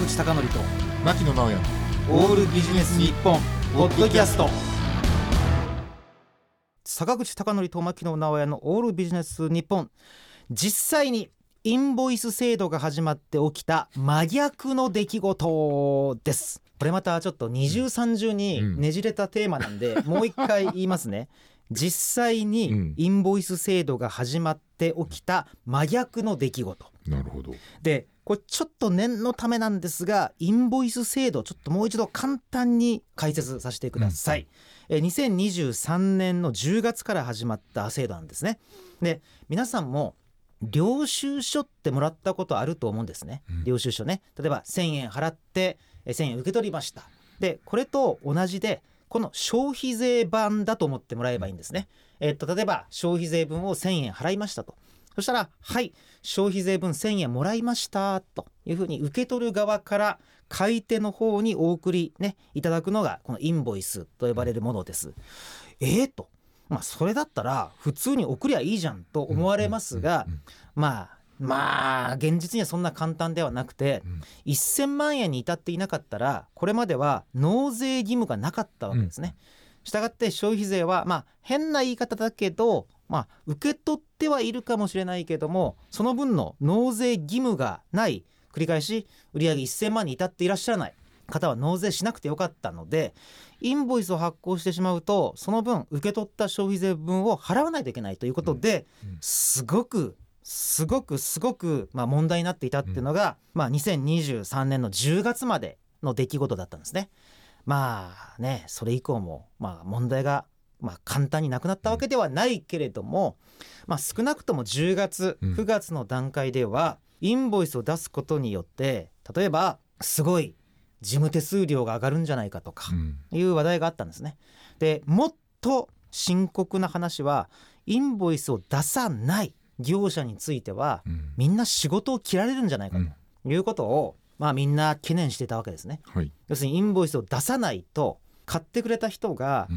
口貴教と牧野直哉オールビジネス日本ポッドキャスト。坂口貴教と牧野直哉のオールビジネス日本。実際にインボイス制度が始まって起きた真逆の出来事ですこれまたちょっと二重三重にねじれたテーマなんで、もう一回言いますね。実際にインボイス制度が始まって起きた真逆の出来事。なるほど。でこれちょっと念のためなんですがインボイス制度ちょっともう一度簡単に解説させてください、うん、え2023年の10月から始まった制度なんですね。で皆さんも領収書ってもらったことあると思うんですね、うん、領収書ね。例えば1000円払って1000円受け取りましたでこれと同じでこの消費税版だと思ってもらえばいいんですね。えっと例えば消費税分を1000円払いましたと。そしたら「はい消費税分1000円もらいました」というふうに受け取る側から買い手の方にお送りねいただくのがこのインボイスと呼ばれるものです。えー、とまあそれだったら普通に送りゃいいじゃんと思われますがまあまあ現実にはそんな簡単ではなくて、うん、1000万円に至っていなかったらこれまでは納税義務がなかったわけですね。したがって消費税はまあ変な言い方だけどまあ受け取ってはいるかもしれないけどもその分の納税義務がない繰り返し売上1000万に至っていらっしゃらない方は納税しなくてよかったのでインボイスを発行してしまうとその分受け取った消費税分を払わないといけないということで、すごくすごくすごくまあ問題になっていたっていうのが、まあ、2023年の10月までの出来事だったんですね。まあねそれ以降もまあ問題がまあ簡単になくなったわけではないけれども、まあ、少なくとも10月9月の段階ではインボイスを出すことによって例えばすごい事務手数料が上がるんじゃないかとかいう話題があったんですね。でもっと深刻な話はインボイスを出さない業者については、うん、みんな仕事を切られるんじゃないかということを、まあ、みんな懸念していたわけですね、はい、要するにインボイスを出さないと買ってくれた人が、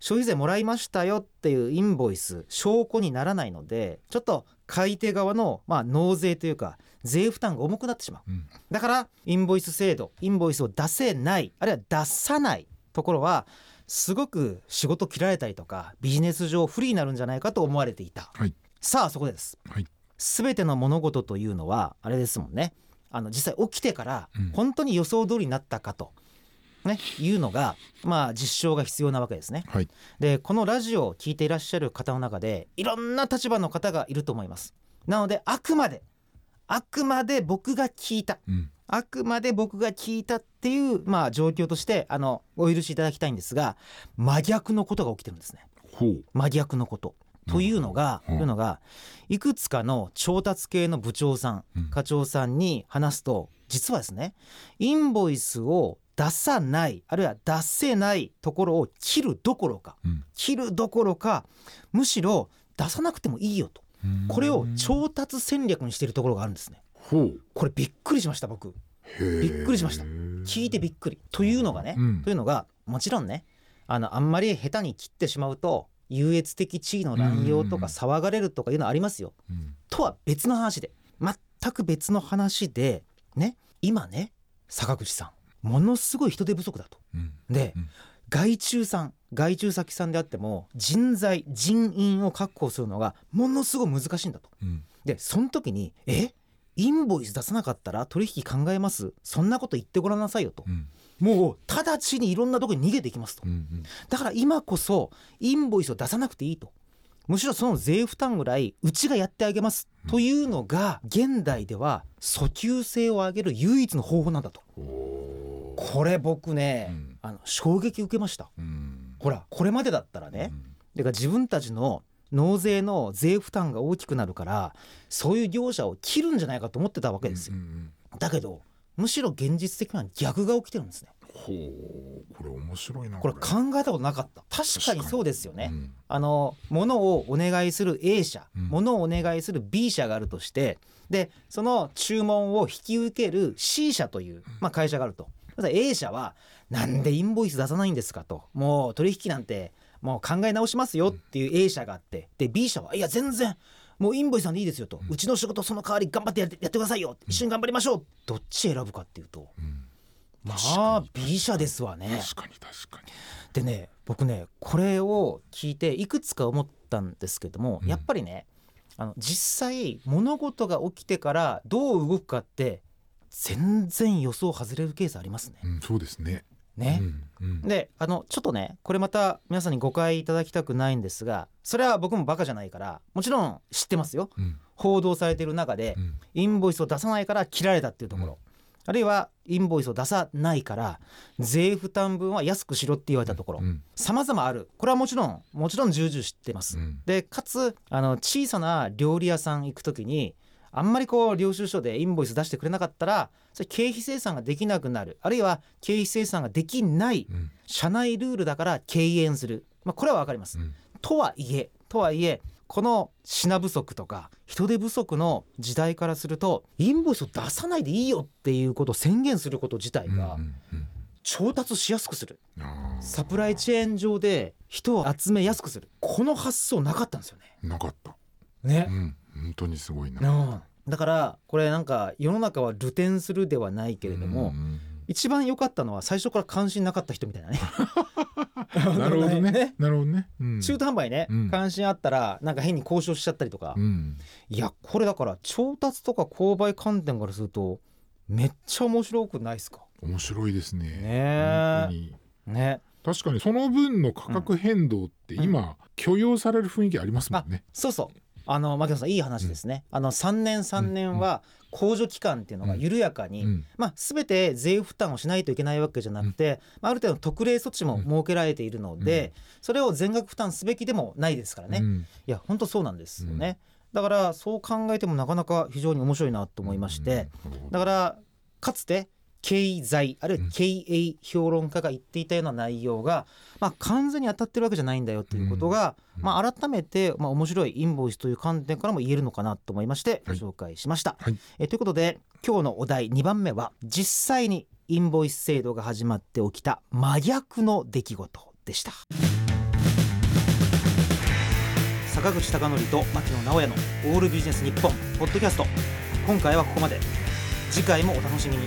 消費税もらいましたよっていうインボイス証拠にならないのでちょっと買い手側の、まあ、納税というか税負担が重くなってしまう、うん、だからインボイス制度インボイスを出せないあるいは出さないところはすごく仕事切られたりとかビジネス上不利になるんじゃないかと思われていた、はい、さあそこです、はい、全ての物事というのはあれですもんね。あの実際起きてから本当に予想通りになったかと、ね、いうのが、まあ、実証が必要なわけですね。はい、でこのラジオを聞いていらっしゃる方の中でいろんな立場の方がいると思います。なのであくまであくまで僕が聞いた、うん、あくまで僕が聞いたっていう、まあ、状況としてあのお許しいただきたいんですが真逆のことが起きてるんですね。真逆のこと。というのが、というのがいくつかの調達系の部長さん、課長さんに話すと実はですねインボイスを出さないあるいは出せないところを切るどころか、切るどころかむしろ出さなくてもいいよと。これを調達戦略にしているところがあるんですね。これびっくりしました僕。びっくりしました。聞いてびっくり。というのがね、うん、というのがもちろんねあのあんまり下手に切ってしまうと優越的地位の乱用とか騒がれるとかいうのはありますよ。うん、とは別の話で全く別の話でね今ね坂口さんものすごい人手不足だと。うん、で、うん、外注さん外注先さんであっても人材人員を確保するのがものすごい難しいんだと。でその時にえ？インボイス出さなかったら取引考えます？そんなこと言ってごらんなさいよと。もう直ちにいろんなとこに逃げていきますと、うんうん、だから今こそインボイスを出さなくていいと。むしろその税負担ぐらいうちがやってあげます。というのが現代では訴求性を上げる唯一の方法なんだと。これ僕ね、うん、あの衝撃受けました、うん、ほらこれまでだったらね、うん、だから自分たちの納税の税負担が大きくなるからそういう業者を切るんじゃないかと思ってたわけですよ、だけどむしろ現実的には逆が起きてるんですね。ほうこれ面白いなこれ考えたことなかった。確かにそうですよね、うん、あの物をお願いする A 社、うん、物をお願いする B 社があるとしてでその注文を引き受ける C 社という、まあ、会社があると。A 社はなんでインボイス出さないんですかと。もう取引なんてもう考え直しますよっていう A 社があってで B 社はいや全然もうインボイスさんでいいですよと、うちの仕事その代わり頑張ってやってやってくださいよ。一緒に頑張りましょう。どっち選ぶかっていうと。うん。ま確あ B 社ですわね。確かに確かに。でね僕ねこれを聞いていくつか思ったんですけども、うん。やっぱりねあの実際物事が起きてからどう動くかって全然予想外れるケースありますね。うんそうですねね、うんうん。であのちょっとねこれまた皆さんに誤解いただきたくないんですがそれは僕もバカじゃないからもちろん知ってますよ。うん。報道されている中でうん。インボイスを出さないから切られたっていうところ、あるいはインボイスを出さないから税負担分は安くしろって言われたところ。うん。様々ある。これはもちろんもちろん重々知ってます。うん。でかつあの小さな料理屋さん行く時にあんまりこう領収書でインボイス出してくれなかったらそれ経費精算ができなくなる。あるいは経費精算ができないうん。社内ルールだから敬遠する、まあ、これは分かります。うん。とはいえとはいえこの品不足とか人手不足の時代からするとインボイスを出さないでいいよっていうことを宣言すること自体が調達しやすくする。サプライチェーン上で人を集めやすくする。この発想なかったんですよね。なかった。ね。うん本当にすごいな。うん。だからこれなんか世の中は流転するではないけれども、一番良かったのは最初から関心なかった人みたいなね。なるほどね。なるほどね。うん。中途半端にね、うん。関心あったらなんか変に交渉しちゃったりとか、うん。いやこれだから調達とか購買観点からするとめっちゃ面白くないですか？面白いですね。ねね。確かにその分の価格変動って今許容される雰囲気ありますもんね。そうそうあの牧野さんいい話ですね、あの3年3年は控除期間っていうのが緩やかに、うん。まあ、全て税負担をしないといけないわけじゃなくて、まあ、ある程度特例措置も設けられているので、それを全額負担すべきでもないですからね、いうん。や本当そうなんですよね、だからそう考えてもなかなか非常に面白いなと思いまして、うん。だからかつて経済あるいは経営評論家が言っていたような内容が、まあ、完全に当たってるわけじゃないんだよということが、うんまあ、改めて、まあ、面白いインボイスという観点からも言えるのかなと思いましてごはい。紹介しました。はい。えということで今日のお題2番目は実際にインボイス制度が始まって起きた真逆の出来事でした。坂口孝則と牧野直哉の「オールビジネス日本ポッドキャスト。今回はここまで。次回もお楽しみに